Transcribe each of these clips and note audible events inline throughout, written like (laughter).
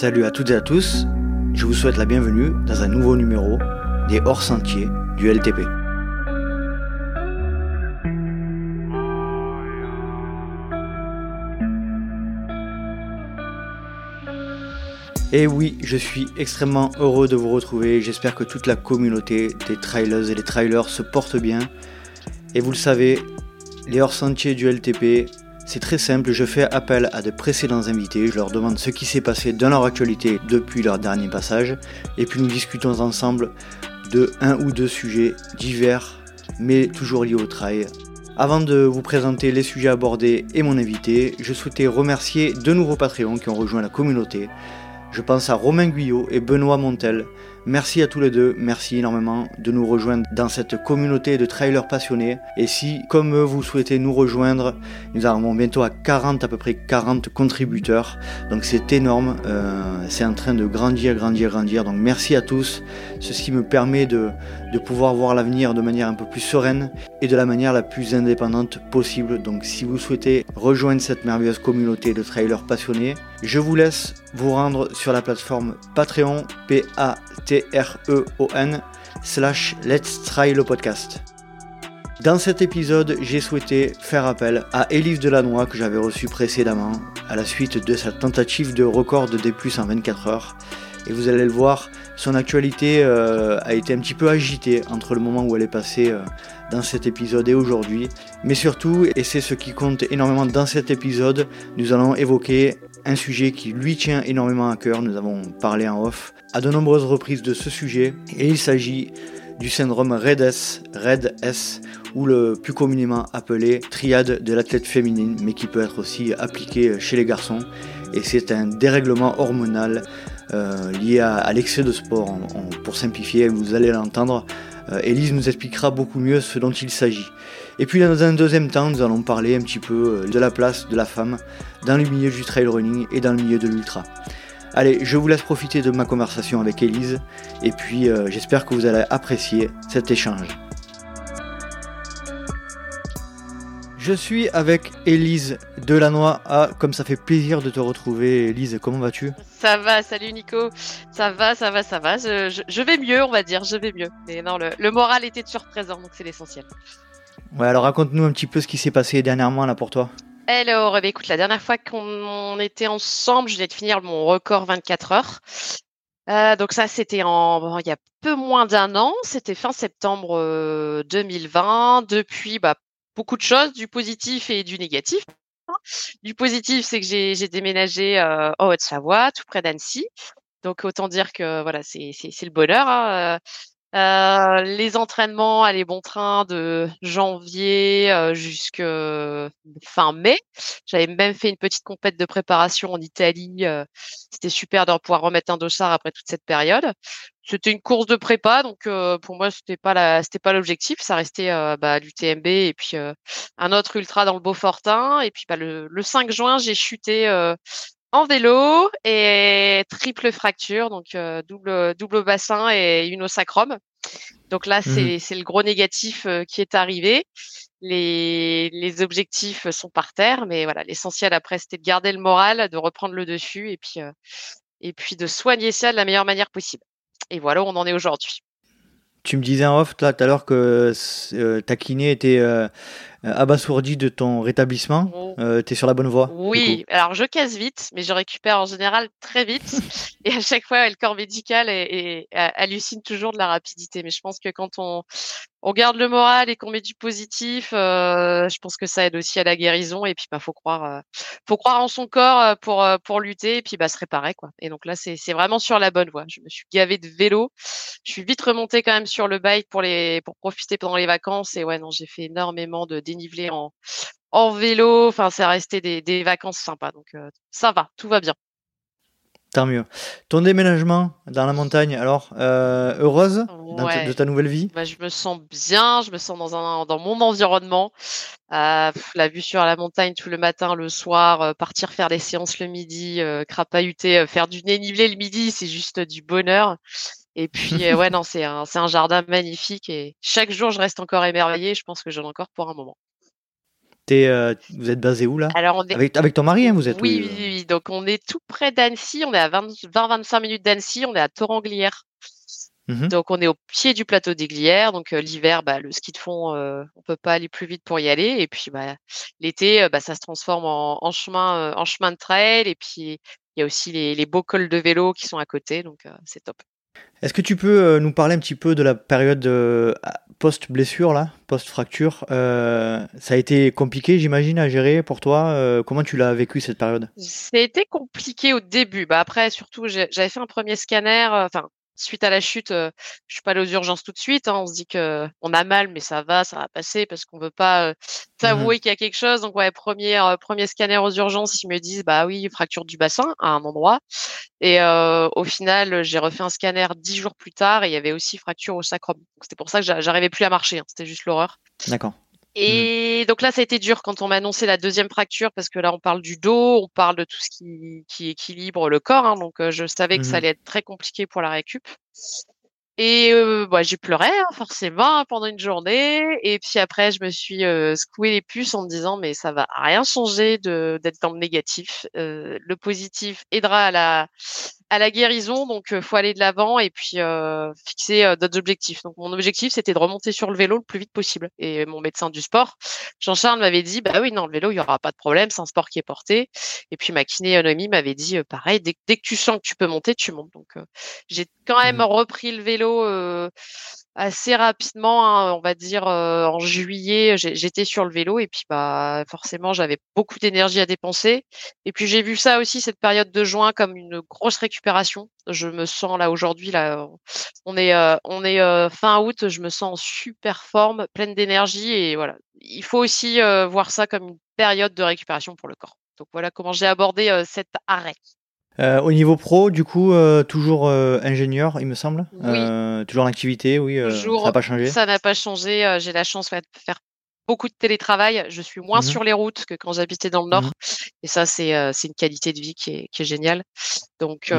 Salut à toutes et à tous, je vous souhaite la bienvenue dans un nouveau numéro des hors-sentiers du LTP. Et oui, je suis extrêmement heureux de vous retrouver. J'espère que toute la communauté des trailers et des trailers se porte bien. Et vous le savez, les hors-sentiers du LTP, c'est très simple. Je fais appel à de précédents invités. Je leur demande ce qui s'est passé dans leur actualité depuis leur dernier passage. Et puis nous discutons ensemble de un ou deux sujets divers, mais toujours liés au trail. Avant de vous présenter les sujets abordés et mon invité, je souhaitais remercier deux nouveaux Patreons qui ont rejoint la communauté. Je pense à Romain Guyot et Benoît Montel. Merci à tous les deux, merci énormément de nous rejoindre dans cette communauté de trailers passionnés. Et si, comme vous souhaitez nous rejoindre, nous arrivons bientôt à 40, à peu près 40 contributeurs. Donc c'est énorme, euh, c'est en train de grandir, grandir, grandir. Donc merci à tous. Ceci me permet de, de pouvoir voir l'avenir de manière un peu plus sereine et de la manière la plus indépendante possible. Donc si vous souhaitez rejoindre cette merveilleuse communauté de trailers passionnés, je vous laisse vous rendre sur la plateforme Patreon, P-A-T-R-E-O-N, slash Let's Try le podcast. Dans cet épisode, j'ai souhaité faire appel à Élise Delannoy que j'avais reçue précédemment à la suite de sa tentative de record de D+, en 24 heures. Et vous allez le voir, son actualité euh, a été un petit peu agitée entre le moment où elle est passée euh, dans cet épisode et aujourd'hui. Mais surtout, et c'est ce qui compte énormément dans cet épisode, nous allons évoquer un sujet qui lui tient énormément à cœur. Nous avons parlé en off à de nombreuses reprises de ce sujet. Et il s'agit du syndrome RED-S, RED-S, ou le plus communément appelé triade de l'athlète féminine, mais qui peut être aussi appliqué chez les garçons. Et c'est un dérèglement hormonal euh, lié à, l'excès de sport. pour simplifier, vous allez l'entendre, euh, Elise nous expliquera beaucoup mieux ce dont il s'agit. Et puis dans un deuxième temps, nous allons parler un petit peu euh, de la place de la femme dans le milieu du trail running et dans le milieu de l'ultra. Allez, je vous laisse profiter de ma conversation avec Elise et puis j'espère que vous allez apprécier cet échange. Je suis avec Élise Delannoy. Ah, comme ça fait plaisir de te retrouver, Élise. Comment vas-tu? Ça va, salut Nico. Ça va, ça va, ça va. Je, vais mieux, on va dire. Je vais mieux. Mais non, le, moral était toujours présent, donc c'est l'essentiel. Ouais, alors raconte-nous un petit peu ce qui s'est passé dernièrement là pour toi. Alors, ben, écoute, la dernière fois qu'on était ensemble, je venais de finir mon record 24 heures. Euh, donc ça, c'était en il y a peu moins d'un an. C'était fin septembre 2020. Euh, Depuis, bah, beaucoup de choses, du positif et du négatif. Du positif, c'est que j'ai déménagé euh, en Haute-Savoie, tout près d'Annecy. Donc autant dire que voilà, c'est le bonheur. Hein. Euh, les entraînements allaient bon train de janvier euh, jusqu'à fin mai. J'avais même fait une petite compète de préparation en Italie. Euh, C'était super de pouvoir remettre un dossard après toute cette période. C'était une course de prépa, donc euh, pour moi c'était pas la, c'était pas l'objectif. Ça restait euh, bah, l'UTMB et puis un autre ultra dans le Beaufortin. Et puis bah, le, le 5 juin, j'ai chuté en vélo et triple fracture, donc euh, double double bassin et une au sacrum. Donc là, c'est mmh le gros négatif euh, qui est arrivé. Les, les objectifs sont par terre, mais voilà, l'essentiel après, c'était de garder le moral, de reprendre le dessus et puis euh, et puis de soigner ça de la meilleure manière possible. Et voilà où on en est aujourd'hui. Tu me disais en off tout à l'heure que ta kiné était euh, abasourdi de ton rétablissement. Oh. Euh, tu es sur la bonne voie Oui, alors je casse vite, mais je récupère en général très vite. (laughs) et à chaque fois, le corps médical et, hallucine toujours de la rapidité. Mais je pense que quand on, on garde le moral et qu'on met du positif, euh, je pense que ça aide aussi à la guérison. Et puis, bah, faut croire, euh, faut croire en son corps euh, pour pour lutter et puis bah se réparer quoi. Et donc là, c'est c'est vraiment sur la bonne voie. Je me suis gavé de vélo. Je suis vite remontée quand même sur le bike pour les pour profiter pendant les vacances. Et ouais, non, j'ai fait énormément de dénivelé en en vélo. Enfin, c'est resté des des vacances sympas. Donc ça va, tout va bien. Tant mieux. Ton déménagement dans la montagne, alors, euh, heureuse de ta nouvelle vie? Bah, Je me sens bien, je me sens dans, un, dans mon environnement. Euh, la vue sur la montagne tout le matin, le soir, euh, partir faire des séances le midi, crapahuter, faire du dénivelé le midi, c'est juste du bonheur. Et puis, ouais, (laughs) non, c'est un, un jardin magnifique et chaque jour, je reste encore émerveillée. Je pense que j'en ai encore pour un moment. Euh, vous êtes basé où là? Alors on est... avec, avec ton mari, hein, vous êtes oui, oui, oui, donc on est tout près d'Annecy, on est à 20-25 minutes d'Annecy, on est à Toranglière. Mmh donc on est au pied du plateau des Glières. Donc l'hiver, bah, le ski de fond, euh, on peut pas aller plus vite pour y aller. Et puis bah, l'été, bah, ça se transforme en, chemin, en chemin de trail. Et puis il y a aussi les, beaux cols de vélo qui sont à côté. Donc c'est top. Est-ce que tu peux nous parler un petit peu de la période post-blessure, là, post-fracture Ça a été compliqué, j'imagine, à gérer pour toi. comment tu l'as vécu cette période? Été compliqué au début. Bah, après, surtout, j'avais fait un premier scanner. Enfin, suite à la chute, euh, je suis pas allée aux urgences tout de suite. Hein. On se dit que on a mal, mais ça va, ça va passer parce qu'on veut pas euh, s'avouer mmh qu'il y a quelque chose. Donc ouais, premier euh, premier scanner aux urgences, ils me disent bah oui, fracture du bassin à un endroit. Et au final, j'ai refait un scanner dix jours plus tard et il y avait aussi fracture au sacrum. C'était pour ça que j'arrivais plus à marcher. Hein. C'était juste l'horreur. D'accord. Mmh. Et donc là, ça a été dur quand on m'a annoncé la deuxième fracture parce que là, on parle du dos, on parle de tout ce qui, qui équilibre le corps. Hein, donc, je savais que ça mmh allait être très compliqué pour la récup. Et bah, j'ai pleuré hein, forcément pendant une journée. Et puis après, je me suis secoué les puces en me disant mais ça va rien changer de d'être dans le négatif. le positif aidera à la à la guérison, donc faut aller de l'avant et puis fixer d'autres objectifs. Donc mon objectif c'était de remonter sur le vélo le plus vite possible. Et mon médecin du sport, Jean-Charles m'avait dit bah oui non le vélo il y aura pas de problème, c'est un sport qui est porté. Et puis ma kiné m'avait dit pareil dès, dès, que tu sens que tu peux monter tu montes. Donc j'ai quand même mmh repris le vélo assez rapidement, hein, on va dire en juillet, j'étais sur le vélo et puis bah forcément j'avais beaucoup d'énergie à dépenser. Et puis j'ai vu ça aussi cette période de juin comme une grosse récupération. Je me sens là aujourd'hui là, on est on est fin août, je me sens en super forme, pleine d'énergie et voilà. Il faut aussi voir ça comme une période de récupération pour le corps. Donc voilà comment j'ai abordé cet arrêt. Euh, au niveau pro, du coup, euh, toujours euh, ingénieur, il me semble. toujours en activité, oui. ça n'a pas changé. Ça n'a pas changé. J'ai la chance de faire beaucoup de télétravail. Je suis moins mmh sur les routes que quand j'habitais dans le Nord. Mmh et ça, c'est une qualité de vie qui est, qui est géniale. Donc, mmh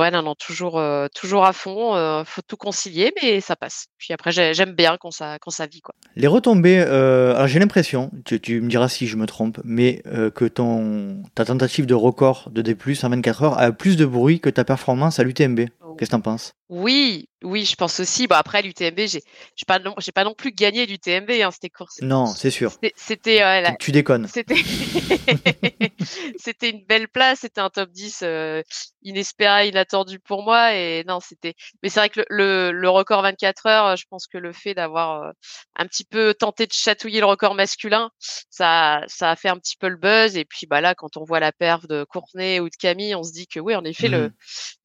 ouais, non, non, toujours, toujours à fond. faut tout concilier, mais ça passe. Puis après, j'aime bien quand ça, quand ça vit. Quoi. Les retombées, alors j'ai l'impression, tu, tu, me diras si je me trompe, mais que ton, ta tentative de record de D+, en 24 heures a plus de bruit que ta performance à l'UTMB. Qu'est-ce que t'en penses? Oui, oui, je pense aussi. Bah après l'UTMB, j'ai j'ai pas non, j'ai pas non plus gagné l'UTMB hein, c'était course. Non, c'est sûr. C'était euh, tu, déconnes. C'était (laughs) c'était une belle place, c'était un top 10 euh, inespéré, inattendu pour moi et non, c'était mais c'est vrai que le, le, record 24 heures, je pense que le fait d'avoir euh, un petit peu tenté de chatouiller le record masculin, ça ça a fait un petit peu le buzz et puis bah là quand on voit la perf de Courtenay ou de Camille, on se dit que oui, en effet le mmh.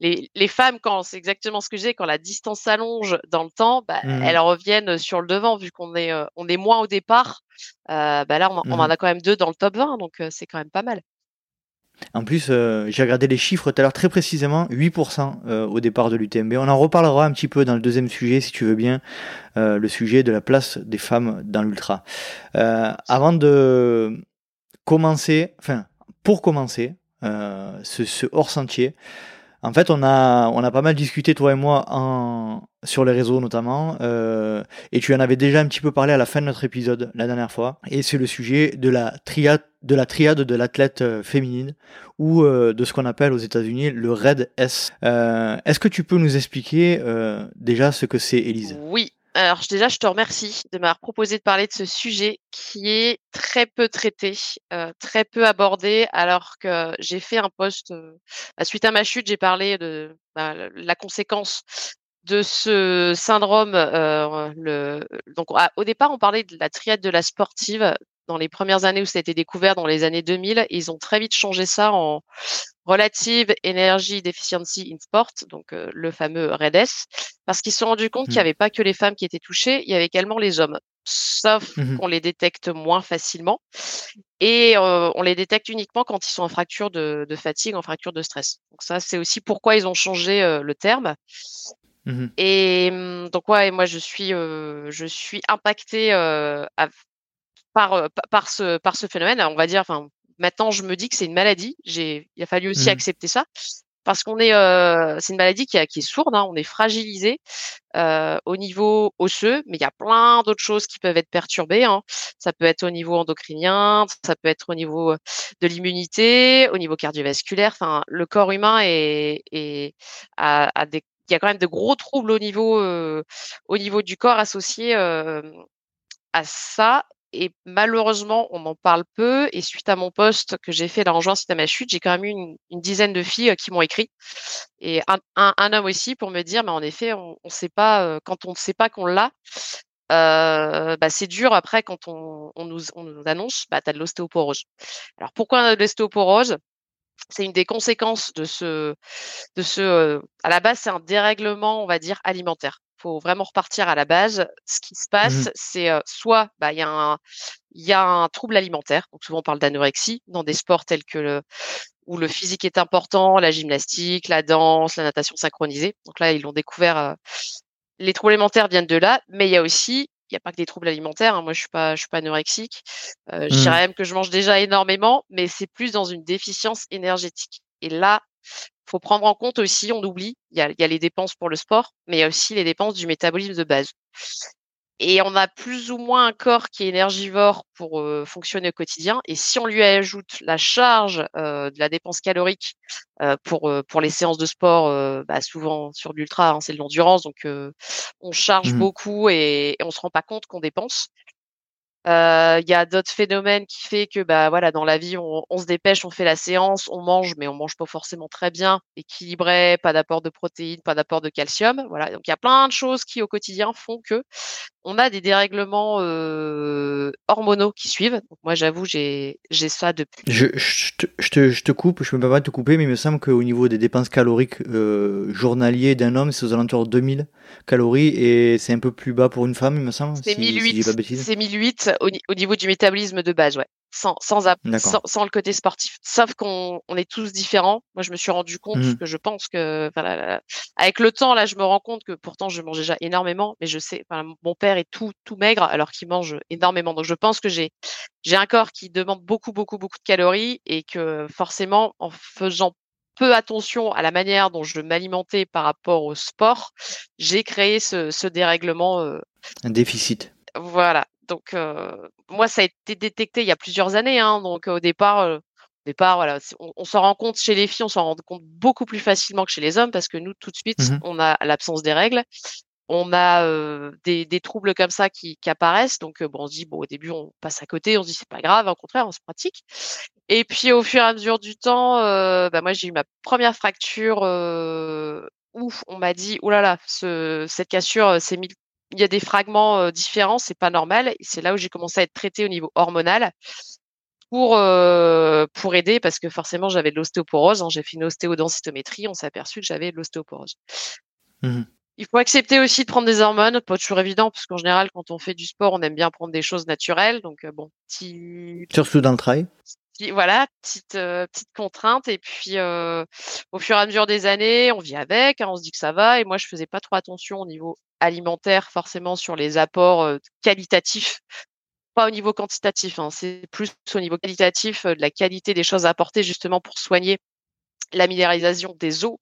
les, les femmes quand c'est exactement ce que j'ai quand la distance s'allonge dans le temps, bah, mmh elles reviennent sur le devant vu qu'on est on est moins au départ. bah là on, en mmh a quand même deux dans le top 20 donc c'est quand même pas mal. En plus, j'ai regardé les chiffres tout à l'heure très précisément, 8% au départ de l'UTMB. On en reparlera un petit peu dans le deuxième sujet, si tu veux bien, le sujet de la place des femmes dans l'ultra. avant de commencer, enfin, pour commencer ce, ce hors-sentier, en fait, on a, on a pas mal discuté, toi et moi, en, sur les réseaux notamment, euh, et tu en avais déjà un petit peu parlé à la fin de notre épisode la dernière fois, et c'est le sujet de la triade de la triade de l'athlète euh, féminine ou euh, de ce qu'on appelle aux États-Unis le Red S. Euh, Est-ce que tu peux nous expliquer euh, déjà ce que c'est, Élise? Oui, alors déjà, je te remercie de m'avoir proposé de parler de ce sujet qui est très peu traité, euh, très peu abordé, alors que j'ai fait un post euh, bah, suite à ma chute, j'ai parlé de bah, la conséquence de ce syndrome. Euh, le, donc, au départ, on parlait de la triade de la sportive dans les premières années où ça a été découvert, dans les années 2000. Ils ont très vite changé ça en Relative Energy Deficiency in Sport, donc euh, le fameux REDS, parce qu'ils se sont rendus compte qu'il n'y mmh. avait pas que les femmes qui étaient touchées, il y avait également les hommes, sauf mmh qu'on les détecte moins facilement. Et euh, on les détecte uniquement quand ils sont en fracture de, fatigue, en fracture de stress. Donc ça, c'est aussi pourquoi ils ont changé euh, le terme. Mmh et donc ouais, moi je suis je suis impactée par par ce par ce phénomène. On va dire, enfin Maintenant, je me dis que c'est une maladie. J'ai, il a fallu aussi mmh. accepter ça. parce qu'on est, c'est une maladie qui, qui est sourde, hein, on est fragilisé au niveau osseux, mais il y a plein d'autres choses qui peuvent être perturbées. Hein. Ça peut être au niveau endocrinien, ça peut être au niveau de l'immunité, au niveau cardiovasculaire. Enfin, le corps humain est, est a, des il y a quand même de gros troubles au niveau, au niveau du corps associés à ça et malheureusement, on en parle peu. Et suite à mon poste que j'ai fait là en juin suite à ma chute, j'ai quand même eu une, dizaine de filles qui m'ont écrit et un, homme aussi pour me dire, mais en effet, on ne sait pas quand on ne sait pas qu'on l'a. Euh, bah, c'est dur après quand on, nous, on nous, annonce, bah, tu as de l'ostéoporose. Alors pourquoi de l'ostéoporose? C'est une des conséquences de ce, de ce. à la base, c'est un dérèglement, on va dire, alimentaire faut vraiment repartir à la base. Ce qui se passe, mmh c'est soit bah, il y, a un, y a un trouble alimentaire. Donc souvent on parle d'anorexie dans des sports tels que le où le physique est important, la gymnastique, la danse, la natation synchronisée. Donc là, ils l'ont découvert. les troubles alimentaires viennent de là, mais il y a aussi il n'y a pas que des troubles alimentaires. Hein. Moi, je suis pas, je suis pas anorexique. Euh, Je dirais mmh. même que je mange déjà énormément, mais c'est plus dans une déficience énergétique. Et là, faut prendre en compte aussi, on oublie, il y a, les dépenses pour le sport, mais il y a aussi les dépenses du métabolisme de base. Et on a plus ou moins un corps qui est énergivore pour fonctionner au quotidien. Et si on lui ajoute la charge de la dépense calorique pour pour les séances de sport, bah, souvent sur l'ultra, hein, c'est de l'endurance, donc on charge mmh beaucoup et, et on se rend pas compte qu'on dépense. Il y a d'autres phénomènes qui fait que bah voilà dans la vie on, on, se dépêche, on fait la séance, on mange, mais on mange pas forcément très bien, équilibré, pas d'apport de protéines, pas d'apport de calcium. Voilà, donc il y a plein de choses qui au quotidien font que on a des dérèglements euh, hormonaux qui suivent. Donc moi, j'avoue, j'ai j'ai ça depuis. Je, je, te, je, te, je, te, coupe, je me permets de te couper, mais il me semble qu'au niveau des dépenses caloriques euh, journaliers d'un homme, c'est aux alentours de 2000 calories et c'est un peu plus bas pour une femme, il me semble. C'est 1008. c'est 1008 au, au, niveau du métabolisme de base, ouais sans, sans, sans, le côté sportif. Sauf qu'on on est tous différents. Moi, je me suis rendu compte mmh. que je pense que, avec le temps, là, je me rends compte que pourtant, je mange déjà énormément, mais je sais, mon père est tout, tout maigre alors qu'il mange énormément. Donc, je pense que j'ai, j'ai un corps qui demande beaucoup, beaucoup, beaucoup de calories et que forcément, en faisant peu attention à la manière dont je m'alimentais par rapport au sport, j'ai créé ce, ce dérèglement. Euh, un déficit. Voilà. Donc moi, ça a été détecté il y a plusieurs années. Hein, donc au départ, au départ, voilà, on, s'en rend compte chez les filles, on s'en rend compte beaucoup plus facilement que chez les hommes parce que nous, tout de suite, mmh on a l'absence des règles. On a des, des, troubles comme ça qui, qui apparaissent. Donc, bon, on se dit, bon, au début, on passe à côté, on se dit, c'est pas grave, au contraire, on se pratique. Et puis, au fur et à mesure du temps, bah, moi, j'ai eu ma première fracture où on m'a dit, oh là là, ce, cette cassure s'est mise il y a des fragments différents, c'est pas normal. C'est là où j'ai commencé à être traitée au niveau hormonal pour pour aider parce que forcément j'avais de l'ostéoporose. Hein. J'ai fait une ostéodensitométrie, on s'est aperçu que j'avais de l'ostéoporose. Mmh Il faut accepter aussi de prendre des hormones, pas toujours évident parce qu'en général quand on fait du sport, on aime bien prendre des choses naturelles. Donc bon, petit... surtout dans le trail voilà, petite petite contrainte et puis au fur et à mesure des années, on vit avec, hein, on se dit que ça va et moi je faisais pas trop attention au niveau alimentaire forcément sur les apports qualitatifs, pas au niveau quantitatif, hein, c'est plus au niveau qualitatif de la qualité des choses apportées justement pour soigner la minéralisation des eaux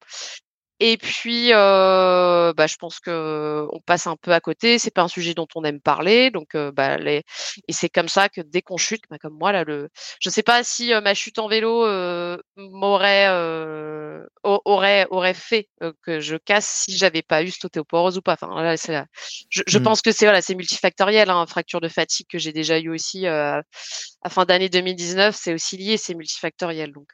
et puis, euh, bah, je pense que on passe un peu à côté. C'est pas un sujet dont on aime parler, donc bah, les... et c'est comme ça que dès qu'on chute, bah, comme moi là, le, je sais pas si ma chute en vélo m'aurait aurait aurait fait que je casse si j'avais pas eu cette ostéoporose ou pas. Enfin, là, c'est je, je mmh. pense que c'est voilà, c'est multifactoriel. Hein, fracture de fatigue que j'ai déjà eu aussi à fin d'année 2019, c'est aussi lié, c'est multifactoriel. Donc,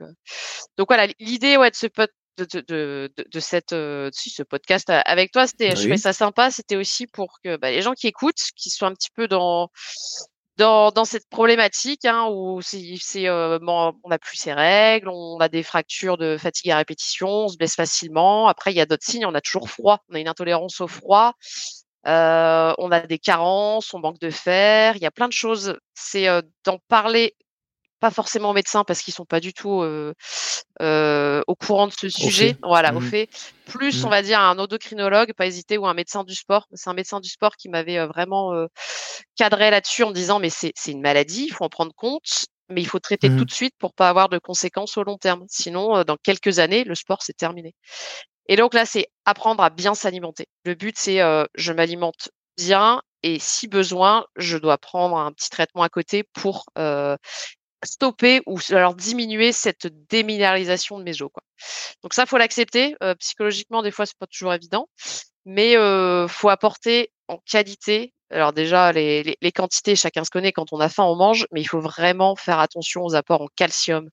donc voilà, l'idée ouais de ce pote de, de, de, cette, si, ce podcast avec toi. C'était, je trouvais ça sympa. C'était aussi pour que bah, les gens qui écoutent, qui soient un petit peu dans dans, dans cette problématique hein, où c'est, c'est on n'a plus ses règles, on a des fractures de fatigue à répétition, on se blesse facilement. Après, il y a d'autres signes. On a toujours froid, on a une intolérance au froid. Euh, on a des carences, on manque de fer, il y a plein de choses. C'est d'en parler pas forcément médecins parce qu'ils sont pas du tout euh, euh, au courant de ce sujet, voilà, au mmh fait. Plus, mmh. on va dire, un endocrinologue, pas hésiter, ou un médecin du sport. C'est un médecin du sport qui m'avait euh, vraiment cadré là-dessus en disant, mais c'est une maladie, il faut en prendre compte. mais il faut traiter Mmh tout de suite pour pas avoir de conséquences au long terme. Sinon, dans quelques années, le sport c'est terminé. Et donc là, c'est apprendre à bien s'alimenter. Le but, c'est je m'alimente bien et si besoin, je dois prendre un petit traitement à côté pour stopper ou alors diminuer cette déminéralisation de mes os. Donc ça, faut l'accepter. psychologiquement, des fois, c'est pas toujours évident, mais euh, faut apporter en qualité. Alors déjà, les, quantités, chacun se connaît. Quand on a faim, on mange, mais il faut vraiment faire attention aux apports en calcium,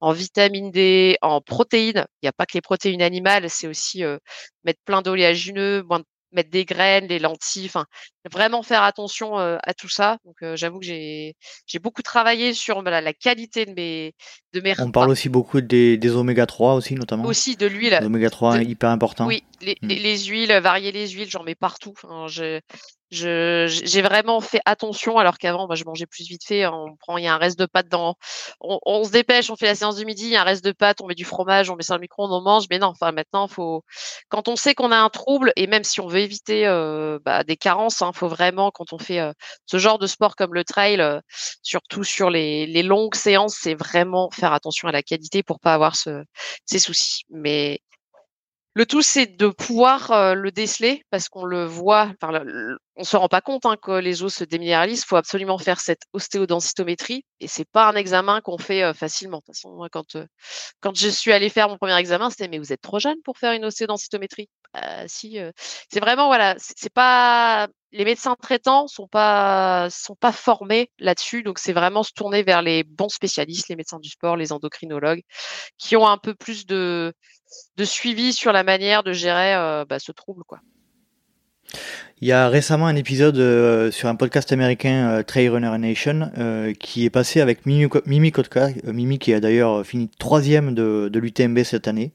en vitamine D, en protéines. Il n'y a pas que les protéines animales, c'est aussi mettre plein d'oléagineux, mettre des graines, des lentilles, vraiment faire attention à tout ça. Donc j'avoue que j'ai j'ai beaucoup travaillé sur la qualité de mes de mes On parle aussi beaucoup des, des oméga 3 aussi notamment. Aussi de l'huile. L'oméga 3 est hyper important. Oui, les, mmh. les, huiles, varier les huiles, j'en mets partout. Je, j'ai vraiment fait attention alors qu'avant moi je mangeais plus vite fait on prend il y a un reste de pâte dans on, on, se dépêche on fait la séance du midi il y a un reste de pâte on met du fromage on met ça dans le micro on mange mais non enfin maintenant faut quand on sait qu'on a un trouble et même si on veut éviter euh, bah, des carences hein, faut vraiment quand on fait euh, ce genre de sport comme le trail euh, surtout sur les, les longues séances c'est vraiment faire attention à la qualité pour pas avoir ce, ces soucis mais le tout, c'est de pouvoir le déceler parce qu'on le voit, enfin, on se rend pas compte hein, que les os se déminéralisent. Il faut absolument faire cette ostéodensitométrie et c'est pas un examen qu'on fait facilement. De toute façon, moi, quand quand je suis allée faire mon premier examen, c'était mais vous êtes trop jeune pour faire une ostéodensitométrie? Bah, si, c'est vraiment voilà, c'est pas les médecins traitants sont pas sont pas formés là-dessus, donc c'est vraiment se tourner vers les bons spécialistes, les médecins du sport, les endocrinologues, qui ont un peu plus de suivi sur la manière de gérer euh, bah, ce trouble. Quoi. Il y a récemment un épisode euh, sur un podcast américain euh, Trail Runner Nation qui est passé avec Mimi, Mimi Kotka, Mimi qui a d'ailleurs fini troisième de, de l'UTMB cette année,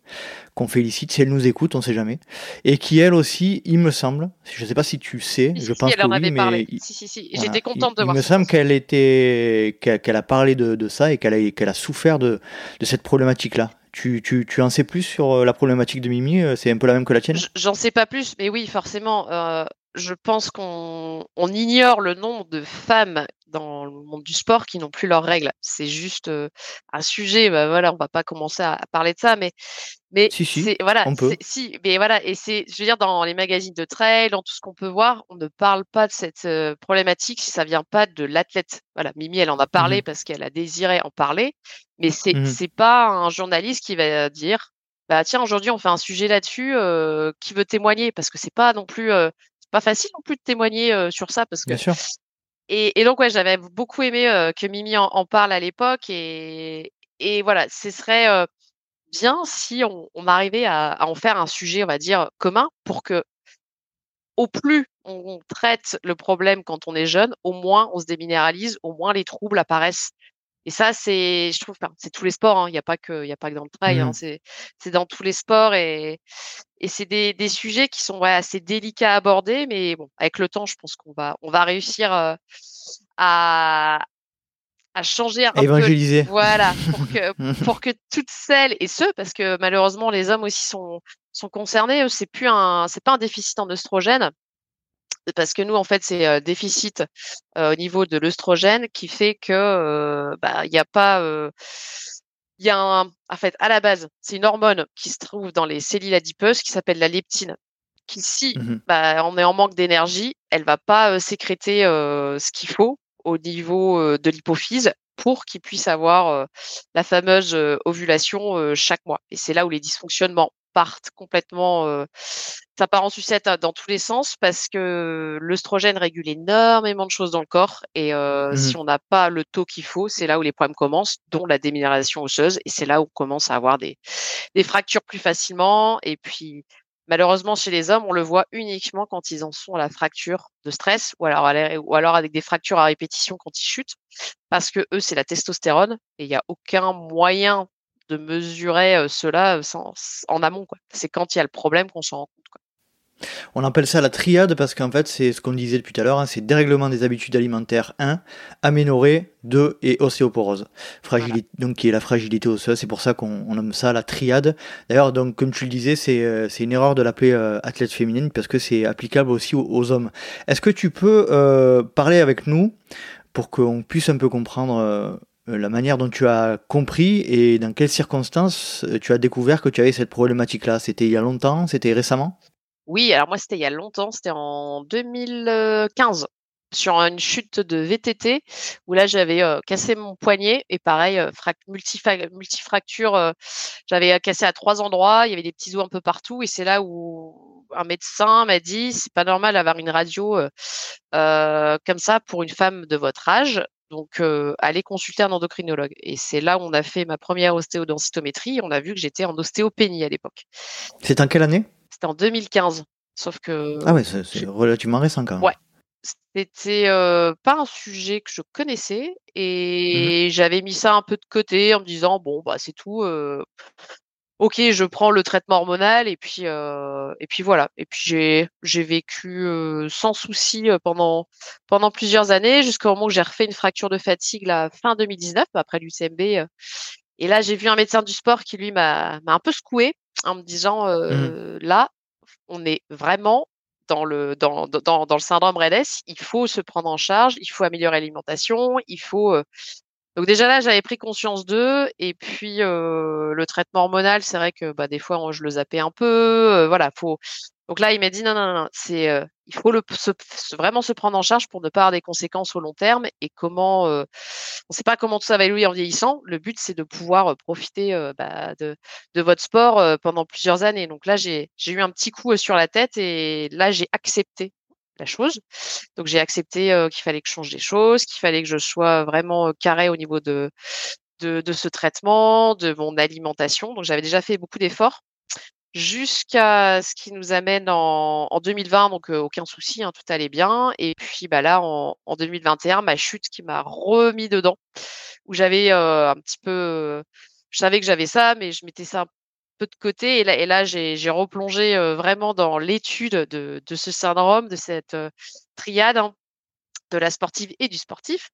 qu'on félicite si elle nous écoute, on sait jamais, et qui elle aussi, il me semble, je ne sais pas si tu sais, je pense que oui, mais si, si, si. j'étais contente de voir. Il me semble qu'elle était, qu'elle a parlé de, de ça et qu'elle a, qu'elle a souffert de, de cette problématique-là. Tu, tu, tu, en sais plus sur euh, la problématique de Mimi euh, C'est un peu la même que la tienne? J'en sais pas plus, mais oui, forcément. Euh, je pense qu'on on ignore le nombre de femmes dans le monde du sport qui n'ont plus leurs règles. C'est juste un sujet. Bah, voilà, on va pas commencer à, parler de ça, mais mais si, si, voilà, on peut. si, mais voilà, et c'est, je veux dire, dans les magazines de trail, dans tout ce qu'on peut voir, on ne parle pas de cette problématique si ça vient pas de l'athlète. Voilà, Mimi, elle en a parlé mmh parce qu'elle a désiré en parler, mais c'est mmh c'est pas un journaliste qui va dire, bah tiens, aujourd'hui on fait un sujet là-dessus, qui veut témoigner parce que c'est pas non plus pas facile non plus de témoigner sur ça parce que Bien sûr. Et, et, donc, ouais, j'avais beaucoup aimé euh, que Mimi en, parle à l'époque. Et, et, voilà, ce serait euh, bien si on, on arrivait à, à, en faire un sujet, on va dire, commun pour que, au plus on traite le problème quand on est jeune, au moins on se déminéralise, au moins les troubles apparaissent. Et ça, c'est, je trouve, c'est tous les sports. Hein. Il n'y a pas que, il a pas que dans le trail. Hein. Mmh. C'est, c'est dans tous les sports et, et c'est des, des sujets qui sont ouais, assez délicats à aborder, mais bon, avec le temps, je pense qu'on va, on va réussir euh, à, à changer un évangéliser. voilà, (laughs) pour que, pour que toutes celles et ceux, parce que malheureusement les hommes aussi sont, sont concernés. C'est plus un, c'est pas un déficit en oestrogène, parce que nous, en fait, c'est euh, déficit euh, au niveau de l'œstrogène qui fait que euh, bah, il n'y a pas, il y a un, en fait, à la base, c'est une hormone qui se trouve dans les cellules adipeuses qui s'appelle la leptine, qui si mmh bah, on est en manque d'énergie, elle va pas sécréter ce qu'il faut au niveau de l'hypophyse pour qu'il puisse avoir la fameuse ovulation chaque mois. Et c'est là où les dysfonctionnements partent complètement, ça part en sucette dans tous les sens parce que l'œstrogène régule énormément de choses dans le corps et mmh si on n'a pas le taux qu'il faut, c'est là où les problèmes commencent, dont la déminéralisation osseuse et c'est là où on commence à avoir des, des fractures plus facilement et puis malheureusement chez les hommes, on le voit uniquement quand ils en sont à la fracture de stress ou alors, ou alors avec des fractures à répétition quand ils chutent parce que eux c'est la testostérone et il n'y a aucun moyen de mesurer cela en amont. C'est quand il y a le problème qu'on s'en rend compte. On appelle ça la triade parce qu'en fait, c'est ce qu'on disait depuis tout à l'heure, hein, c'est dérèglement des habitudes alimentaires 1, aménorrhée 2 et ostéoporose. Fragilité, Donc qui est la fragilité osseuse, c'est pour ça qu'on nomme ça la triade. D'ailleurs, donc comme tu le disais, c'est une erreur de l'appeler athlète féminine parce que c'est applicable aussi aux, hommes. Est-ce que tu peux parler avec nous pour qu'on puisse un peu comprendre la manière dont tu as compris et dans quelles circonstances tu as découvert que tu avais cette problématique-là. C'était il y a longtemps C'était récemment? Oui, alors moi c'était il y a longtemps, c'était en 2015 sur une chute de VTT où là j'avais cassé mon poignet et pareil multifracture j'avais cassé à trois endroits il y avait des petits os un peu partout et c'est là où un médecin m'a dit c'est pas normal d'avoir une radio comme ça pour une femme de votre âge donc allez consulter un endocrinologue et c'est là où on a fait ma première ostéodensitométrie on a vu que j'étais en ostéopénie à l'époque. C'est en quelle année? C'était en 2015 sauf que ah ouais c'est relativement récent quand même. Ouais c'était pas un sujet que je connaissais Mmh et j'avais mis ça un peu de côté en me disant bon bah c'est tout. Ok, je prends le traitement hormonal et puis et puis voilà. Et puis j'ai j'ai vécu sans souci pendant pendant plusieurs années jusqu'au moment où j'ai refait une fracture de fatigue la fin 2019 après l'UCMB. et là j'ai vu un médecin du sport qui lui m'a m'a un peu secoué en me disant Mmh là on est vraiment dans le, dans, dans, dans le syndrome REDS, il faut se prendre en charge, il faut améliorer l'alimentation, il faut. Donc déjà là, j'avais pris conscience d'eux, et puis le traitement hormonal, c'est vrai que bah, des fois, je le zappais un peu. voilà, faut. Donc là, il m'a dit non, non, non, c'est il faut vraiment se prendre en charge pour ne pas avoir des conséquences au long terme. Et comment, on ne sait pas comment tout ça va évoluer en vieillissant. Le but, c'est de pouvoir profiter bah, de, votre sport pendant plusieurs années. Donc là, j'ai eu un petit coup sur la tête et là, j'ai accepté la chose. Donc j'ai accepté qu'il fallait que je change des choses, qu'il fallait que je sois vraiment carré au niveau de, de, ce traitement, de mon alimentation. Donc j'avais déjà fait beaucoup d'efforts jusqu'à ce qui nous amène en, en 2020, donc aucun souci, hein, tout allait bien. Et puis bah là, en, en 2021, ma chute qui m'a remis dedans, où j'avais un petit peu, je savais que j'avais ça, mais je mettais ça un peu de côté. Et là, j'ai replongé vraiment dans l'étude de, de, ce syndrome, de cette triade. Hein, de la sportive et du sportif.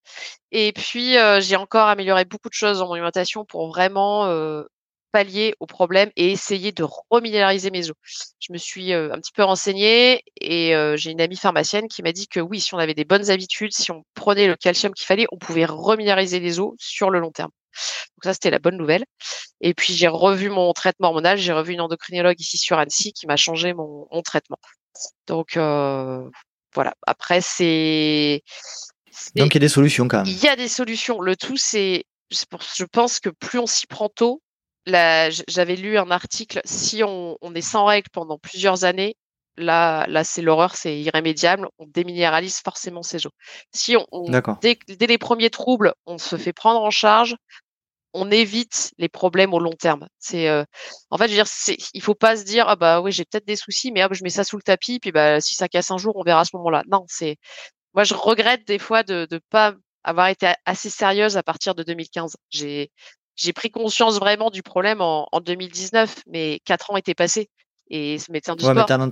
Et puis, j'ai encore amélioré beaucoup de choses dans mon alimentation pour vraiment pallier au problème et essayer de reminéraliser mes os. Je me suis un petit peu renseignée et j'ai une amie pharmacienne qui m'a dit que oui, si on avait des bonnes habitudes, si on prenait le calcium qu'il fallait, on pouvait reminéraliser les os sur le long terme. Donc ça, c'était la bonne nouvelle. Et puis j'ai revu mon traitement hormonal, j'ai revu une endocrinologue ici sur Annecy qui m'a changé mon, traitement. Donc euh, voilà. Après, c'est donc il y a des solutions quand même. Il y a des solutions. Le tout, c'est je pense que plus on s'y prend tôt, j'avais lu un article, si on, est sans règles pendant plusieurs années, là, là c'est l'horreur, c'est irrémédiable, on déminéralise forcément ses os. Si on, dès, les premiers troubles, on se fait prendre en charge, on évite les problèmes au long terme. C'est, euh, en fait, je veux dire, c'est, il faut pas se dire, ah bah oui, j'ai peut-être des soucis, mais hop, je mets ça sous le tapis, puis bah si ça casse un jour, on verra à ce moment-là. Non, c'est, moi, je regrette des fois de ne pas avoir été assez sérieuse à partir de 2015. J'ai, j'ai pris conscience vraiment du problème en, en, 2019, mais quatre ans étaient passés. Et ce médecin du ouais, sport. mais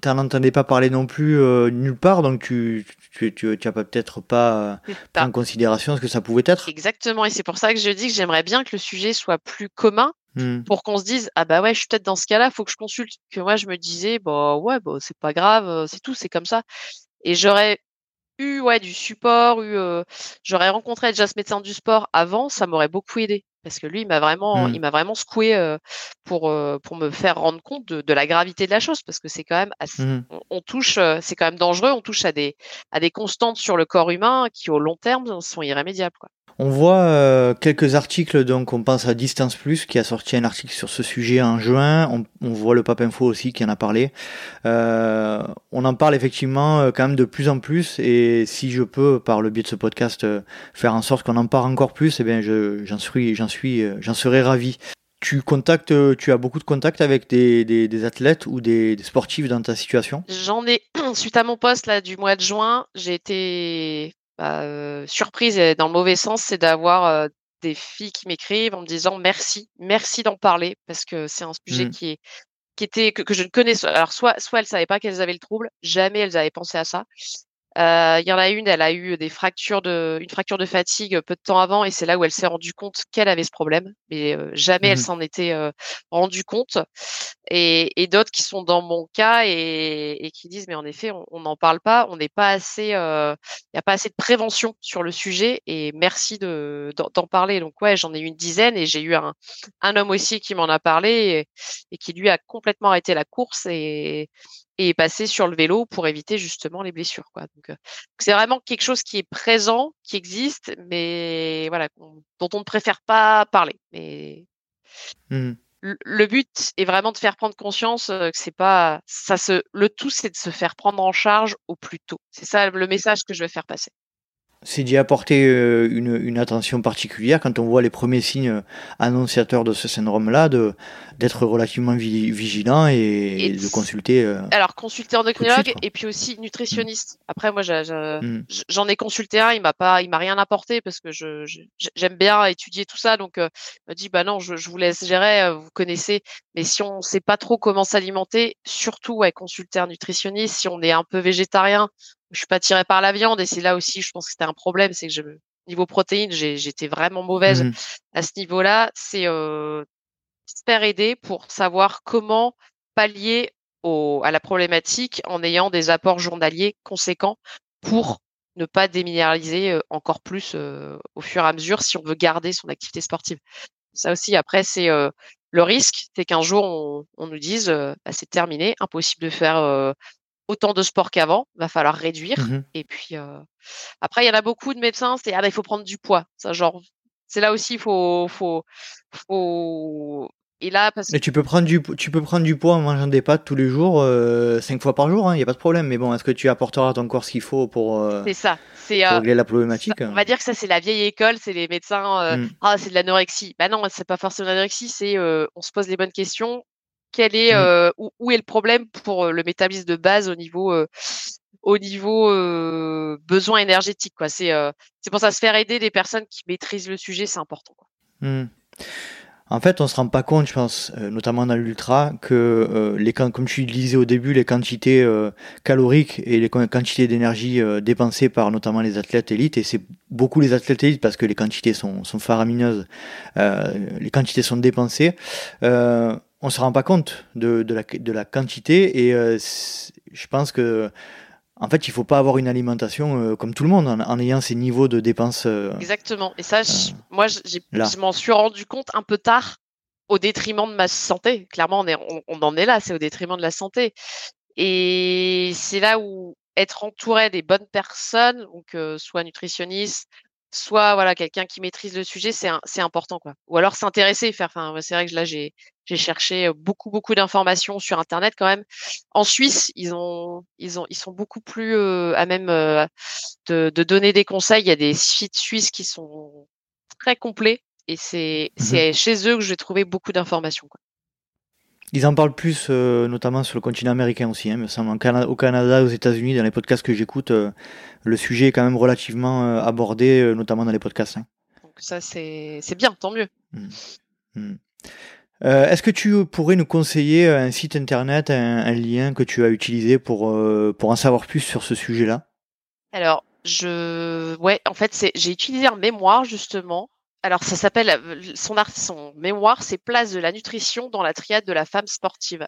t'en entendais, pas parler non plus euh, nulle part, donc tu, tu, tu, tu as peut-être pas pris en considération ce que ça pouvait être. Exactement, et c'est pour ça que je dis que j'aimerais bien que le sujet soit plus commun mmh. pour qu'on se dise ah bah ouais, je suis peut-être dans ce cas-là, faut que je consulte. Que moi je me disais bah ouais, bah c'est pas grave, euh, c'est tout, c'est comme ça. Et j'aurais eu ouais du support, eu, euh, j'aurais rencontré déjà ce médecin du sport avant, ça m'aurait beaucoup aidé parce que lui, il m'a vraiment, Mmh. il m'a vraiment secoué pour pour me faire rendre compte de, de, la gravité de la chose, parce que c'est quand même, assez, mmh on, touche, c'est quand même dangereux, on touche à des à des constantes sur le corps humain qui au long terme sont irrémédiables. Quoi. On voit euh, quelques articles, donc on pense à Distance Plus qui a sorti un article sur ce sujet en juin. On, voit le Pape Info aussi qui en a parlé. Euh, on en parle effectivement euh, quand même de plus en plus et si je peux, par le biais de ce podcast, faire en sorte qu'on en parle encore plus, eh bien j'en suis, j'en suis, j'en serais ravi. Tu contactes, tu as beaucoup de contacts avec des, athlètes ou des, des, sportifs dans ta situation? J'en ai, (clears throat) suite à mon poste là du mois de juin, j'ai été bah, surprise et dans le mauvais sens, c'est d'avoir des filles qui m'écrivent en me disant merci, merci d'en parler parce que c'est un sujet mmh. qui est qui était que, que, je ne connais alors soit soit elles savaient pas qu'elles avaient le trouble, jamais elles avaient pensé à ça. Euh, il y en a une, elle a eu des fractures de, une fracture de fatigue peu de temps avant, et c'est là où elle s'est rendue compte qu'elle avait ce problème, mais euh, jamais elle Mhm. s'en était euh, rendue compte. Et, et d'autres qui sont dans mon cas et, et qui disent, mais en effet, on n'en parle pas, on n'est pas assez, euh, il n'y a pas assez de prévention sur le sujet, et merci de d'en d'en parler. Donc ouais, j'en ai eu une dizaine, et j'ai eu un, un homme aussi qui m'en a parlé et, et qui lui a complètement arrêté la course et et passé sur le vélo pour éviter justement les blessures. Quoi. Donc, euh, c'est vraiment quelque chose qui est présent, qui existe, mais voilà, dont on ne préfère pas parler. Mais Mhm. le le but est vraiment de faire prendre conscience euh, que c'est pas ça se le tout c'est de se faire prendre en charge au plus tôt. C'est ça le message que je veux faire passer. C'est d'y apporter euh, une, une attention particulière quand on voit les premiers signes euh, annonciateurs de ce syndrome-là, de d'être relativement vi- vigilant et, Et et de consulter. euh, Alors consulter endocrinologue suite, et puis aussi nutritionniste. Après moi j- j'en ai consulté un, il m'a pas, il m'a rien apporté parce que je je- j'aime bien étudier tout ça, donc euh, il m'a dit bah non, je, je vous laisse gérer, vous connaissez, mais si on sait pas trop comment s'alimenter, surtout ouais, consulter un nutritionniste. Si on est un peu végétarien, je suis pas tirée par la viande et c'est là aussi, je pense que c'était un problème, c'est que je niveau protéines, j'étais vraiment mauvaise Mhm. à ce niveau-là. C'est euh, se faire aider pour savoir comment pallier au, à la problématique en ayant des apports journaliers conséquents pour ne pas déminéraliser encore plus euh, au fur et à mesure si on veut garder son activité sportive. Ça aussi, après, c'est euh, le risque, c'est qu'un jour on, on nous dise euh, bah, c'est terminé, impossible de faire euh, autant de sport qu'avant, va falloir réduire. Mhm. Et puis euh, après, il y en a beaucoup de médecins, c'est ah bah, il faut prendre du poids. Ça, genre, c'est là aussi, il faut, faut, faut. Et là, parce que Et tu peux prendre du tu peux prendre du poids en mangeant des pâtes tous les jours, euh, cinq fois par jour, il n'y a pas de problème. Mais bon, est-ce que tu apporteras à ton corps ce qu'il faut pour, euh, c'est ça, c'est pour régler la ça- problématique on va dire que ça c'est la vieille école, c'est les médecins, euh, Mm. ah c'est de l'anorexie. Bah non, c'est pas forcément de l'anorexie, c'est on se pose les bonnes questions. Quel est Mm. euh, où, où est le problème pour euh, le métabolisme de base au niveau euh, au niveau euh, besoin énergétique quoi. C'est c'est pour ça se faire aider des personnes qui maîtrisent le sujet, c'est important. Quoi. Hmm. En fait, on se rend pas compte, je pense, notamment dans l'ultra, que les comme tu disais au début, les quantités caloriques et les quan- quantités d'énergie dépensées par notamment les athlètes élites, et c'est beaucoup les athlètes élites parce que les quantités sont, sont faramineuses, les quantités sont dépensées. Euh, on se rend pas compte de, de, la, de la quantité et euh, je pense que en fait, il faut pas avoir une alimentation euh, comme tout le monde en, en ayant ces niveaux de dépenses. euh, Exactement. Et ça, je- moi, je- m'en suis rendu compte un peu tard, au détriment de ma santé. Clairement, on, est, on, on en est là, c'est au détriment de la santé. Et c'est là où être entouré des bonnes personnes, donc soit nutritionniste, soit voilà quelqu'un qui maîtrise le sujet, c'est important quoi. Ou alors s'intéresser, faire. Enfin, c'est vrai que là j'ai j'ai cherché euh, beaucoup beaucoup d'informations sur internet quand même. En Suisse, ils ont ils ont ils sont beaucoup plus euh, à même euh, de, de donner des conseils. Il y a des sites suisses qui sont très complets et c'est c'est chez eux que j'ai trouvé beaucoup d'informations. quoi. Ils en parlent plus, euh, notamment sur le continent américain aussi. Hein, me Cana- au Canada, aux États-Unis, dans les podcasts que j'écoute, euh, le sujet est quand même relativement euh, abordé, notamment dans les podcasts. hein. Donc ça c'est c'est bien, tant mieux. Hmm. Euh, Est-ce que tu pourrais nous conseiller un site internet, un, un lien que tu as utilisé pour, euh, pour en savoir plus sur ce sujet-là? Alors, je, ouais, en fait, j'ai utilisé un mémoire justement. Alors, ça s'appelle euh, son art, son mémoire, c'est Place de la nutrition dans la triade de la femme sportive.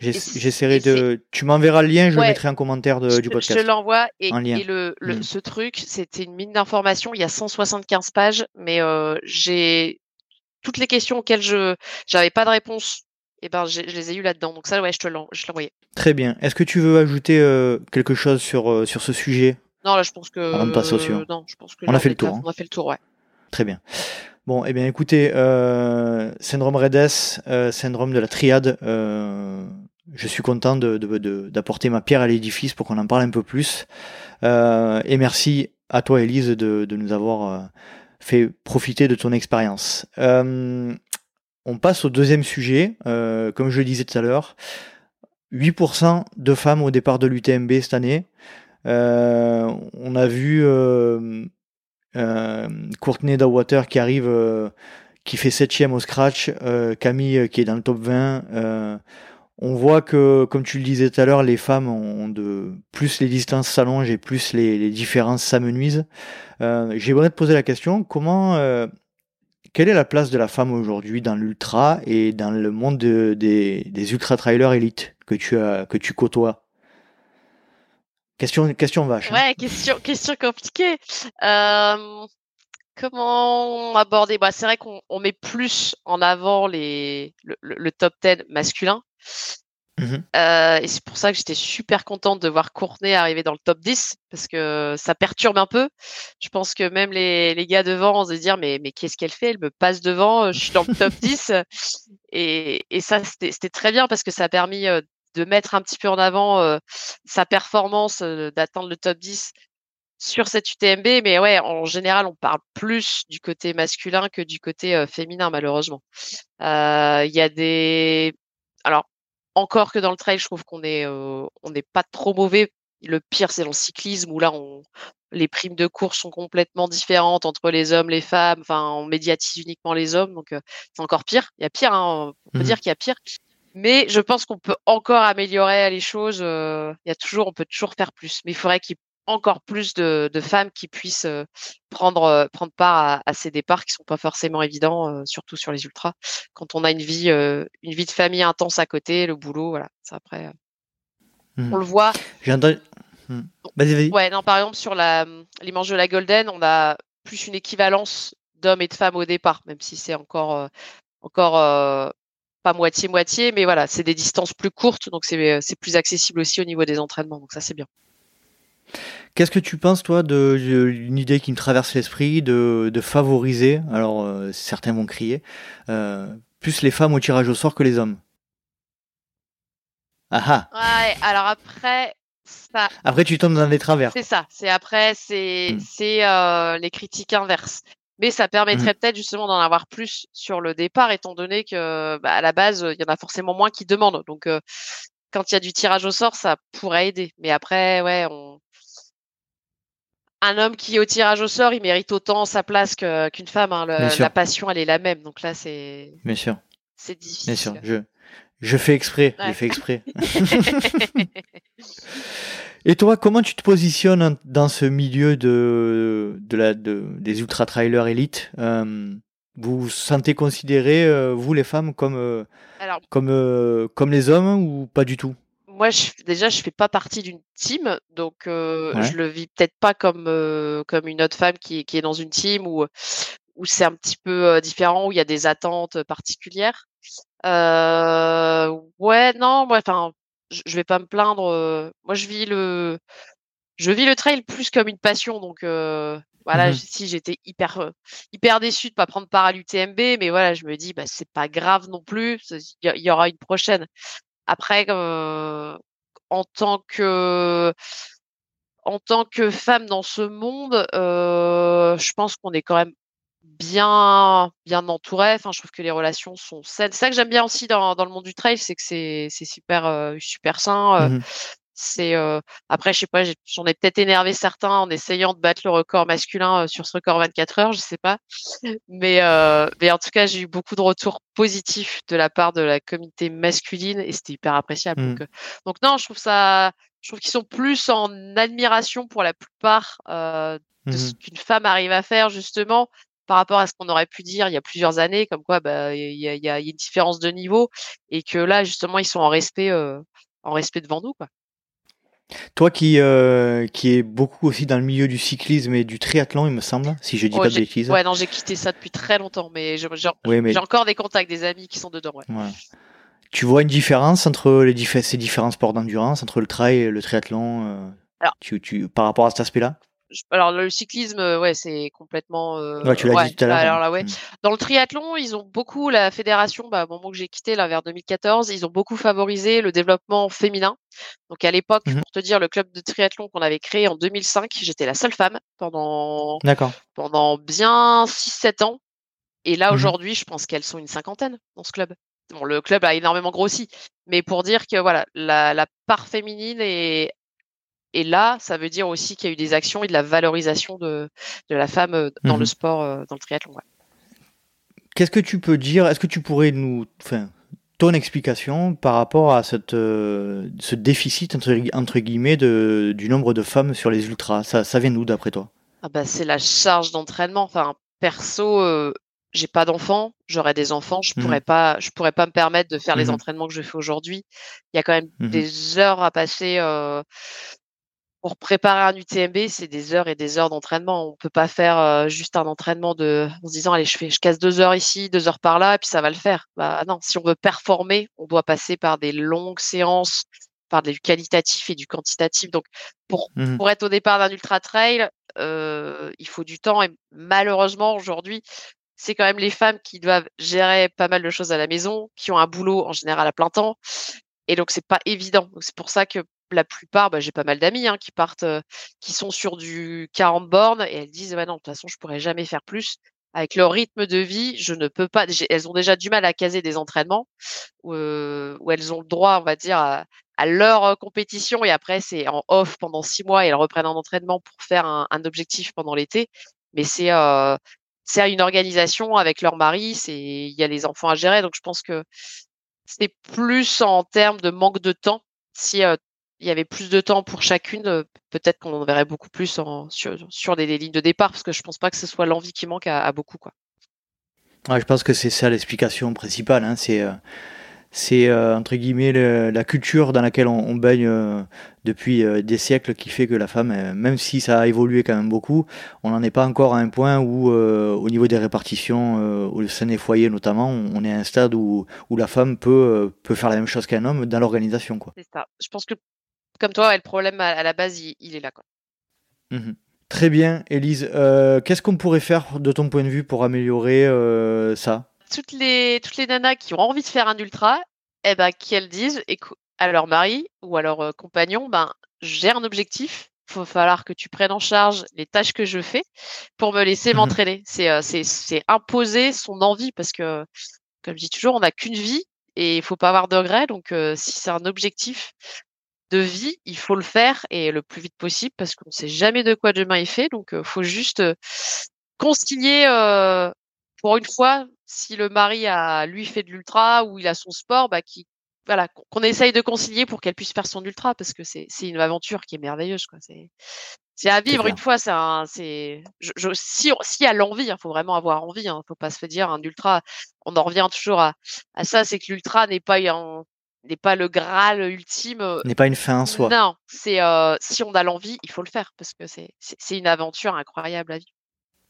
J'essaierai de. Tu m'enverras le lien, je Ouais. le mettrai en commentaire de- je, du je podcast. te l'envoie et, En lien. et le, le- Mm. ce truc, c'était une mine d'informations. Il y a 175 pages, mais euh, j'ai toutes les questions auxquelles je j'avais pas de réponse. Et ben, je les ai eues là-dedans. Donc ça, ouais, je te l'envoyais. Très bien. Est-ce que tu veux ajouter euh, quelque chose sur, euh, sur ce sujet? Non, là, je pense que non, je pense que On a fait le tour, hein. On a fait le tour, ouais. Très bien. Bon, eh bien, écoutez, euh, syndrome REDES, syndrome de la triade, je suis content de- de- de- d'apporter ma pierre à l'édifice pour qu'on en parle un peu plus. Et merci à toi, Elise, de, de nous avoir fait profiter de ton expérience. Euh, on passe au deuxième sujet. Euh, comme je le disais tout à l'heure, 8% de femmes au départ de l'UTMB cette année. Euh, on a vu Courtney Dawater qui arrive, qui fait septième au scratch, Camille qui est dans le top 20. On voit que, comme tu le disais tout à l'heure, les femmes ont de plus les distances s'allongent et plus les, différences s'amenuisent. Euh, J'aimerais te poser la question comment, euh, quelle est la place de la femme aujourd'hui dans l'ultra et dans le monde des, ultra trailers élites que tu que tu côtoies? Question, question vache. Hein. Ouais, question, question compliquée. Euh, comment aborder? Bah, C'est vrai qu'on met plus en avant les, le, top 10 masculin. Mmh euh, et c'est pour ça que j'étais super contente de voir Courtenay arriver dans le top 10 parce que ça perturbe un peu. Je pense que même les, les gars devant vont se dire mais, mais qu'est-ce qu'elle fait? Elle me passe devant, je suis dans le top 10. (laughs) Et, et ça, c'était très bien parce que ça a permis euh, de mettre un petit peu en avant euh, sa performance, d'atteindre le top 10 sur cette UTMB. Mais ouais, en général, on parle plus du côté masculin que du côté féminin, malheureusement. Il y a des. Alors, encore que dans le trail, je trouve qu'on est, on n'est pas trop mauvais. Le pire, c'est dans le cyclisme où là, on, les primes de course sont complètement différentes entre les hommes, les femmes. Enfin, on médiatise uniquement les hommes, donc c'est encore pire. Il y a pire, hein, on peut mmh dire qu'il y a pire. Mais je pense qu'on peut encore améliorer les choses. Euh, il y a toujours, on peut toujours faire plus. Mais il faudrait qu'il encore plus de, femmes qui puissent euh, prendre, euh, prendre part à, ces départs qui sont pas forcément évidents, surtout sur les ultras. Quand on a une vie, une vie de famille intense à côté, le boulot, voilà. Ça après, mmh. on le voit. Mmh. Vas-y, vas-y. Ouais, non, par exemple sur la, les manches de la Golden, on a plus une équivalence d'hommes et de femmes au départ, même si c'est encore encore pas moitié-moitié, mais voilà, c'est des distances plus courtes, donc c'est plus accessible aussi au niveau des entraînements, donc ça c'est bien. Qu'est-ce que tu penses, toi, d'une idée qui me traverse l'esprit de, favoriser, alors euh, certains vont crier, euh, plus les femmes au tirage au sort que les hommes? Ah ah Ouais, alors après, ça... Après, tu tombes dans des travers. C'est ça, c'est après, c'est hmm. euh, les critiques inverses. Mais ça permettrait mmh. peut-être justement d'en avoir plus sur le départ, étant donné que bah, à la base, il y en a forcément moins qui demandent. Donc, quand il y a du tirage au sort, ça pourrait aider. Mais après, ouais, on... un homme qui est au tirage au sort, il mérite autant sa place qu'une femme. Hein. la passion, elle est la même. Donc là, c'est. Bien sûr. C'est difficile. Bien sûr. Je, je fais exprès. Je fais exprès. (laughs) Et toi, comment tu te positionnes dans ce milieu de, de la, de, des ultra-trailers élites euh, Vous vous sentez considérés, euh, vous les femmes, comme, euh, comme, comme les hommes ou pas du tout? Moi, je, déjà, je fais pas partie d'une team, donc je le vis peut-être pas comme comme une autre femme qui, qui est dans une team où où c'est un petit peu différent, où il y a des attentes particulières. ouais, non, moi, enfin, je, vais pas me plaindre. moi, je vis le, je vis le trail plus comme une passion. Donc voilà, mmh si j'étais hyper hyper déçue de pas prendre part à l'UTMB, mais voilà, je me dis bah c'est pas grave non plus. Il y, aura une prochaine. Après, en tant que en tant que femme dans ce monde, je pense qu'on est quand même bien bien entouré. Enfin, je trouve que les relations sont saines. C'est ça que j'aime bien aussi dans, dans le monde du trail, c'est que c'est c'est super euh, super sain. Euh, mmh c'est euh, après, je sais pas, j'en ai, peut-être énervé certains en essayant de battre le record masculin sur ce record 24 heures, je sais pas. Mais mais en tout cas, j'ai eu beaucoup de retours positifs de la part de la communauté masculine et c'était hyper appréciable. Mmh. Donc, donc non, je trouve ça, je trouve qu'ils sont plus en admiration pour la plupart de mmh ce qu'une femme arrive à faire justement par rapport à ce qu'on aurait pu dire il y a plusieurs années, comme quoi bah, il y, a, y, a, une différence de niveau et que là justement ils sont en respect, euh, en respect devant nous. Quoi. Toi qui euh, qui est beaucoup aussi dans le milieu du cyclisme et du triathlon, il me semble, si je dis pas de bêtises. Ouais, non, j'ai quitté ça depuis très longtemps, mais j'ai encore des contacts, des amis qui sont dedans. Ouais. Tu vois une différence entre les ces différents sports d'endurance, entre le trail et le triathlon euh, tu, tu, par rapport à cet aspect-là? Alors le cyclisme, ouais, c'est complètement. Euh, ouais, tu l'as dit tout à l'heure. Alors là, ouais. Mmh. Dans le triathlon, ils ont beaucoup la fédération, bah, au moment que j'ai quitté là vers 2014, ils ont beaucoup favorisé le développement féminin. Donc à l'époque, mmh pour te dire, le club de triathlon qu'on avait créé en 2005, j'étais la seule femme pendant. Pendant bien 6-7 ans. Et là mmh aujourd'hui, je pense qu'elles sont une cinquantaine dans ce club. Bon, le club a énormément grossi, mais pour dire que voilà, la, la part féminine est et là, ça veut dire aussi qu'il y a eu des actions et de la valorisation de, de la femme euh, dans le mmh sport, euh, dans le triathlon. Qu'est-ce que tu peux dire Est-ce que tu pourrais nous, enfin, ton explication par rapport à cette, euh, ce déficit entre, entre guillemets de, du nombre de femmes sur les ultras? Ça, ça vient d'où d'après toi? Ah bah, C'est la charge d'entraînement. Enfin, perso, euh, j'ai pas d'enfants, j'aurais des enfants, je mmh pourrais pas, je pourrais pas me permettre de faire les mmh entraînements que je fais aujourd'hui. Il y a quand même mmh des heures à passer euh, pour préparer un UTMB, c'est des heures et des heures d'entraînement. On peut pas faire euh, juste un entraînement de, en se disant allez je fais, je casse deux heures ici, deux heures par là, et puis ça va le faire. Bah non, si on veut performer, on doit passer par des longues séances, par du qualitatif et du quantitatif. Donc pour pour être au départ d'un ultra trail, euh, il faut du temps et malheureusement aujourd'hui c'est quand même les femmes qui doivent gérer pas mal de choses à la maison, qui ont un boulot en général à plein temps. Et donc, c'est pas évident. C'est pour ça que la plupart, bah, j'ai pas mal d'amis hein, qui partent, qui sont sur du 40 bornes et elles disent, non, de toute façon, je pourrais jamais faire plus. Avec leur rythme de vie, je ne peux pas. Elles ont déjà du mal à caser des entraînements où, elles ont le droit, on va dire, à, leur compétition et après c'est en off pendant six mois et elles reprennent un entraînement pour faire un, objectif pendant l'été. Mais c'est une organisation avec leur mari, c'est il y a les enfants à gérer, donc je pense que c'est plus en termes de manque de temps. Si il y avait plus de temps pour chacune, euh, peut-être qu'on en verrait beaucoup plus en, sur, sur des, lignes de départ, parce que je pense pas que ce soit l'envie qui manque à, beaucoup. Quoi. je pense que c'est ça l'explication principale. Hein, c'est euh, c'est euh, entre guillemets la culture dans laquelle on, baigne euh, depuis des siècles qui fait que la femme, même si ça a évolué quand même beaucoup, on n'en est pas encore à un point où, au niveau des répartitions, au sein des foyers notamment, on est à un stade où, où la femme peut, peut faire la même chose qu'un homme dans l'organisation. C'est ça. Je pense que, comme toi, le problème à, la base, il, est là. Quoi. Mmh Très bien, Elise. Qu'est-ce qu'on pourrait faire de ton point de vue pour améliorer ça? Toutes les, toutes les nanas qui ont envie de faire un ultra, eh ben, qu'elles disent à leur mari ou à leur euh, compagnon, ben, j'ai un objectif, il faut falloir que tu prennes en charge les tâches que je fais pour me laisser mmh m'entraîner. Euh, c'est, imposer son envie parce que, comme je dis toujours, on n'a qu'une vie et il faut pas avoir de regrets. Donc, euh, si c'est un objectif de vie, il faut le faire et le plus vite possible parce qu'on ne sait jamais de quoi demain est fait. Donc, il faut juste concilier pour une fois, si le mari a lui fait de l'ultra ou il a son sport, bah qui voilà qu'on essaye de concilier pour qu'elle puisse faire son ultra parce que c'est c'est une aventure qui est merveilleuse quoi. C'est c'est à vivre une fois. C'est c'est je, si si elle a l'envie, il hein, faut vraiment avoir envie. Hein, faut pas se dire un ultra. On en revient toujours à, à ça, c'est que l'ultra n'est pas n'est pas le graal ultime. Euh, n'est pas une fin en soi. Non, c'est euh, si on a l'envie, il faut le faire parce que c'est une aventure incroyable à vivre.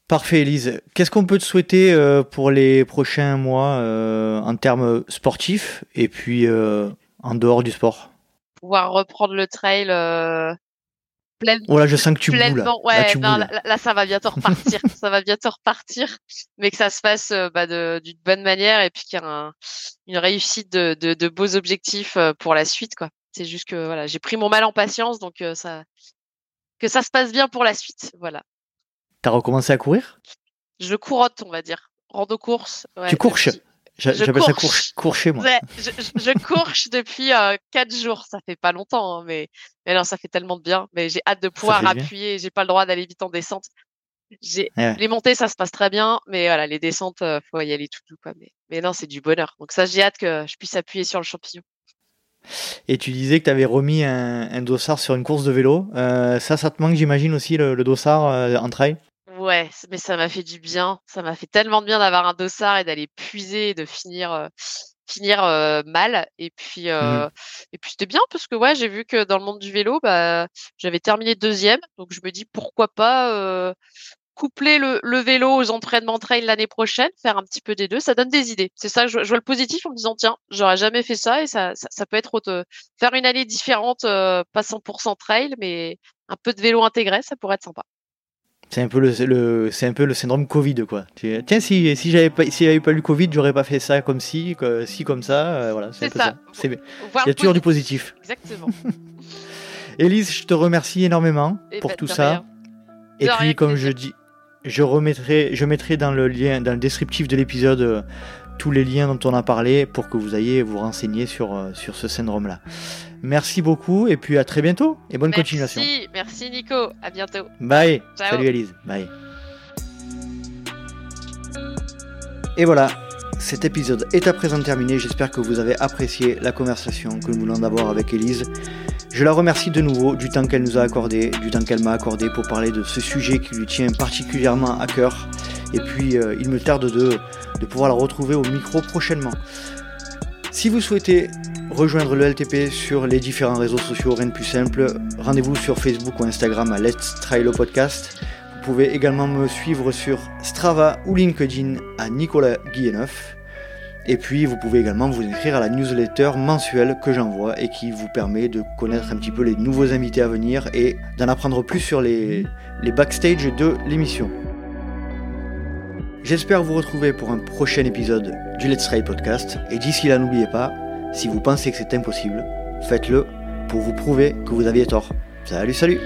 Parfait, Elise. Qu'est-ce qu'on peut te souhaiter euh, pour les prochains mois euh, en termes sportifs et puis en dehors du sport? Pouvoir reprendre le trail pleinement. Voilà, je sens que tu boules. Là. Ouais, là, ça va bientôt repartir. (laughs) ça va bientôt repartir, mais que ça se passe bah, d'une bonne manière et puis qu'il y a une réussite de, de, beaux objectifs pour la suite. quoi. C'est juste que voilà, j'ai pris mon mal en patience, donc ça que ça se passe bien pour la suite. Voilà. T'as recommencé à courir? Je courotte, on va dire. Rando course. tu courches J'appelle ça courche, courcher, moi. je, je, courche (laughs) depuis euh, 4 jours. Ça fait pas longtemps, hein, mais, mais non, ça fait tellement de bien. Mais j'ai hâte de pouvoir appuyer. J'ai pas le droit d'aller vite en descente. J'ai les montées, ça se passe très bien, mais voilà, les descentes, euh, faut y aller tout doux, quoi. Mais, mais non, c'est du bonheur. Donc ça, j'ai hâte que je puisse appuyer sur le champignon. Et tu disais que tu avais remis un, un, dossard sur une course de vélo. Euh, ça, ça te manque, j'imagine aussi le, le dossard euh, en trail? Ouais, mais ça m'a fait du bien. Ça m'a fait tellement de bien d'avoir un dossard et d'aller puiser et de finir euh, finir euh, mal. Et puis euh, mmh. et puis c'était bien parce que ouais, j'ai vu que dans le monde du vélo, bah j'avais terminé deuxième, donc je me dis pourquoi pas coupler le, le, vélo aux entraînements trail l'année prochaine, faire un petit peu des deux, ça donne des idées. C'est ça, je, je, vois le positif en me disant tiens, j'aurais jamais fait ça et ça, ça, peut être autre, faire une année différente, pas 100% trail, mais un peu de vélo intégré, ça pourrait être sympa. C'est un peu le, c'est un peu le syndrome Covid quoi. Tiens si si j'avais pas si j'avais pas eu Covid, j'aurais pas fait ça comme si si comme ça, euh, voilà, c'est ça. Il y a toujours du positif. Exactement. (laughs) Élise, je te remercie énormément eh pour ben, tout ça. Et puis comme je dis, je remettrai je mettrai dans le lien dans le descriptif de l'épisode euh, tous les liens dont on a parlé pour que vous ayez vous renseigner sur euh, sur ce syndrome là. Merci beaucoup et puis à très bientôt et bonne continuation. Merci Nico, à bientôt. Bye. Salut Elise, bye. Et voilà, cet épisode est à présent terminé. J'espère que vous avez apprécié la conversation que nous voulons d'avoir avec Elise. Je la remercie de nouveau du temps qu'elle nous a accordé, du temps qu'elle m'a accordé pour parler de ce sujet qui lui tient particulièrement à cœur. Et puis, euh, il me tarde de, de pouvoir la retrouver au micro prochainement. Si vous souhaitez rejoindre le LTP sur les différents réseaux sociaux, rien de plus simple, rendez-vous sur Facebook ou Instagram à Let's Try le Podcast. Vous pouvez également me suivre sur Strava ou LinkedIn à Nicolas Guilleneuf. Et puis vous pouvez également vous inscrire à la newsletter mensuelle que j'envoie et qui vous permet de connaître un petit peu les nouveaux invités à venir et d'en apprendre plus sur les, les backstage de l'émission. J'espère vous retrouver pour un prochain épisode du Let's Try Podcast. Et d'ici là, n'oubliez pas, si vous pensez que c'est impossible, faites-le pour vous prouver que vous aviez tort. Salut, salut